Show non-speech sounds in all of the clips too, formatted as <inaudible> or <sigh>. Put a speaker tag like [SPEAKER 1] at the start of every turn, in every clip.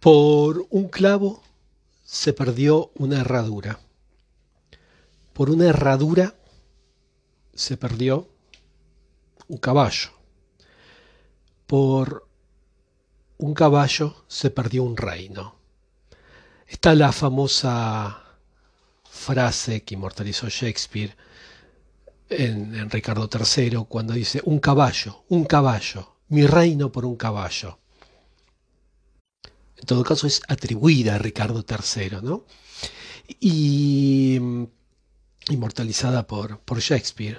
[SPEAKER 1] Por un clavo se perdió una herradura. Por una herradura se perdió un caballo. Por un caballo se perdió un reino. Está la famosa frase que inmortalizó Shakespeare en, Ricardo III cuando dice, un caballo, un caballo, mi reino por un caballo. En todo caso es atribuida a Ricardo III, ¿no? Y inmortalizada por, por Shakespeare.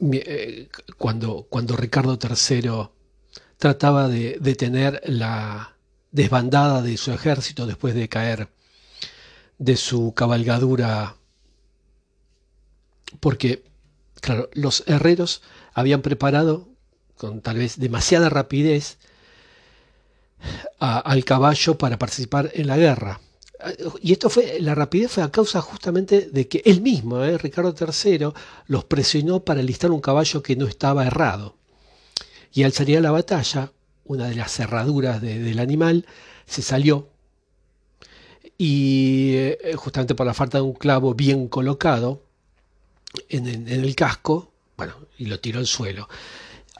[SPEAKER 1] Eh, cuando, cuando Ricardo III trataba de detener la desbandada de su ejército después de caer de su cabalgadura, porque, claro, los herreros habían preparado con tal vez demasiada rapidez al caballo para participar en la guerra. Y esto fue, la rapidez fue a causa justamente de que él mismo, eh, Ricardo III, los presionó para listar un caballo que no estaba errado. Y al salir a la batalla, una de las cerraduras del animal se salió y eh, justamente por la falta de un clavo bien colocado en, en, el casco, bueno, y lo tiró al suelo.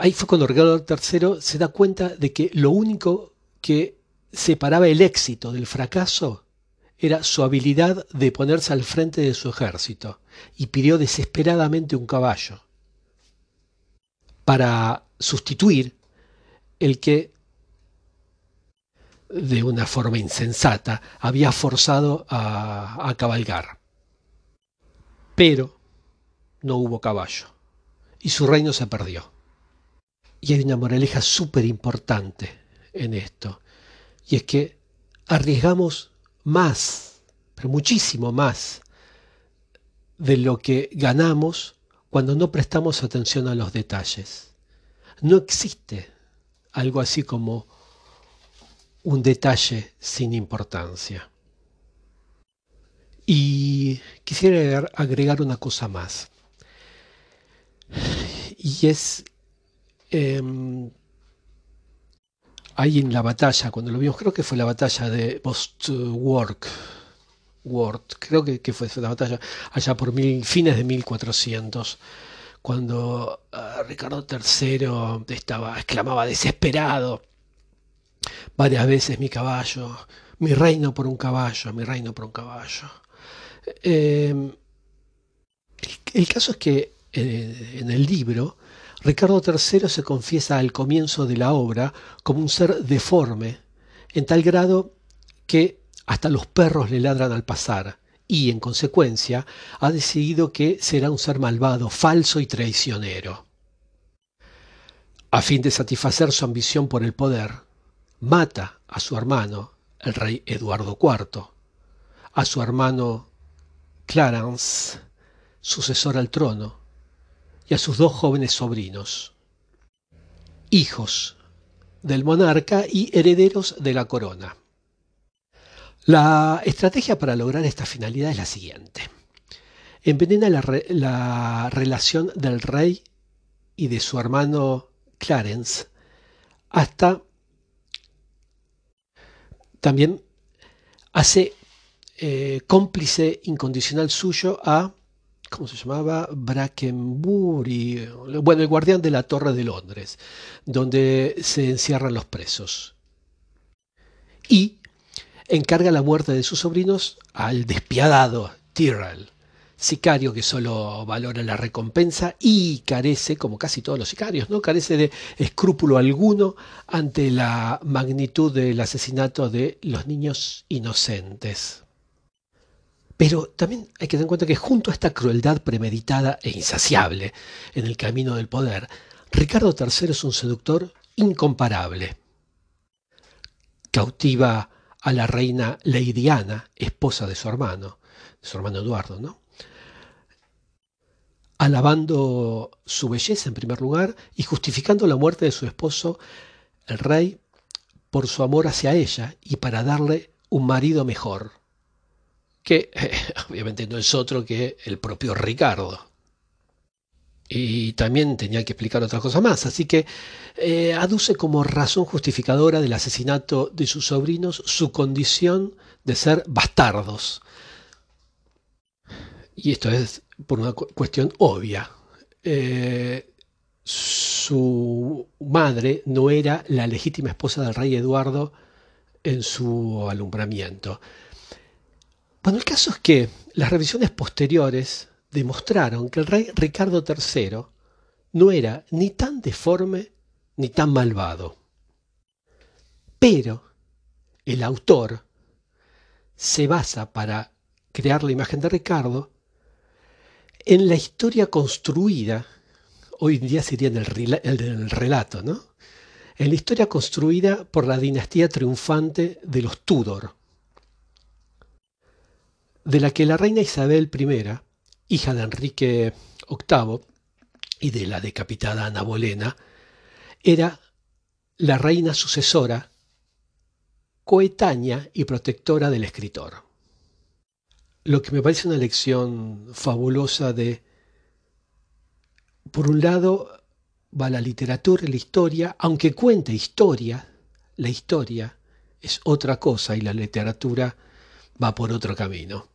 [SPEAKER 1] Ahí fue cuando Ricardo III se da cuenta de que lo único que separaba el éxito del fracaso era su habilidad de ponerse al frente de su ejército y pidió desesperadamente un caballo para sustituir el que de una forma insensata había forzado a, a cabalgar. Pero no hubo caballo y su reino se perdió. Y hay una moraleja súper importante en esto, y es que arriesgamos más, pero muchísimo más de lo que ganamos cuando no prestamos atención a los detalles. No existe algo así como un detalle sin importancia. Y quisiera agregar una cosa más. Y es em, ahí en la batalla, cuando lo vimos, creo que fue la batalla de Post-Work, creo que, fue la batalla allá por fines de 1400, cuando ah, Ricardo III estaba, exclamaba desesperado varias veces mi caballo, mi reino por un caballo, mi reino por un caballo. Em, el, caso es que eh, en el libro Ricardo III se confiesa al comienzo de la obra como un ser deforme, en tal grado que hasta los perros le ladran al pasar, y en consecuencia ha decidido que será un ser malvado, falso y traicionero. A fin de satisfacer su ambición por el poder, mata a su hermano, el rey Eduardo IV, a su hermano Clarence, sucesor al trono, y a sus dos jóvenes sobrinos, hijos del monarca y herederos de la corona. La estrategia para lograr esta finalidad es la siguiente. Envenena la, relación del rey y de su hermano Clarence hasta también hace eh, cómplice incondicional suyo a ¿cómo se llamaba? Brackenbury, bueno, el guardián de la Torre de Londres, donde se encierran los presos. Y encarga la muerte de sus sobrinos al despiadado Tyrrell, sicario que solo valora la recompensa y carece, como casi todos los sicarios, ¿no? carece de escrúpulo alguno ante la magnitud del asesinato de los niños inocentes. Pero también hay que tener en cuenta que junto a esta crueldad premeditada e insaciable en el camino del poder, Ricardo III es un seductor incomparable. Cautiva a la reina Leidiana, esposa de su hermano, de su hermano Eduardo, ¿no? Alabando su belleza en primer lugar y justificando la muerte de su esposo, el rey, por su amor hacia ella y para darle un marido mejor que <laughs> obviamente no es otro que el propio Ricardo. y también tenía que explicar otra cosa más. Así que eh, aduce como razón justificadora del asesinato de sus sobrinos su condición de ser bastardos. Y esto es por una cuestión obvia. Eh, su madre no era la legítima esposa del rey Eduardo en su alumbramiento. Bueno, el caso es que las revisiones posteriores demostraron que el rey Ricardo III no era ni tan deforme ni tan malvado. Pero el autor se basa para crear la imagen de Ricardo en la historia construida, hoy en día sería en el, relato, ¿no? En la historia construida por la dinastía triunfante de los Tudor, de la que la reina Isabel I hija de Enrique VIII y de la decapitada Ana Bolena, era la reina sucesora, coetánea y protectora del escritor. Lo que me parece una lección fabulosa de, por un lado, va la literatura y la historia, aunque cuente historia, la historia es otra cosa y la literatura va por otro camino.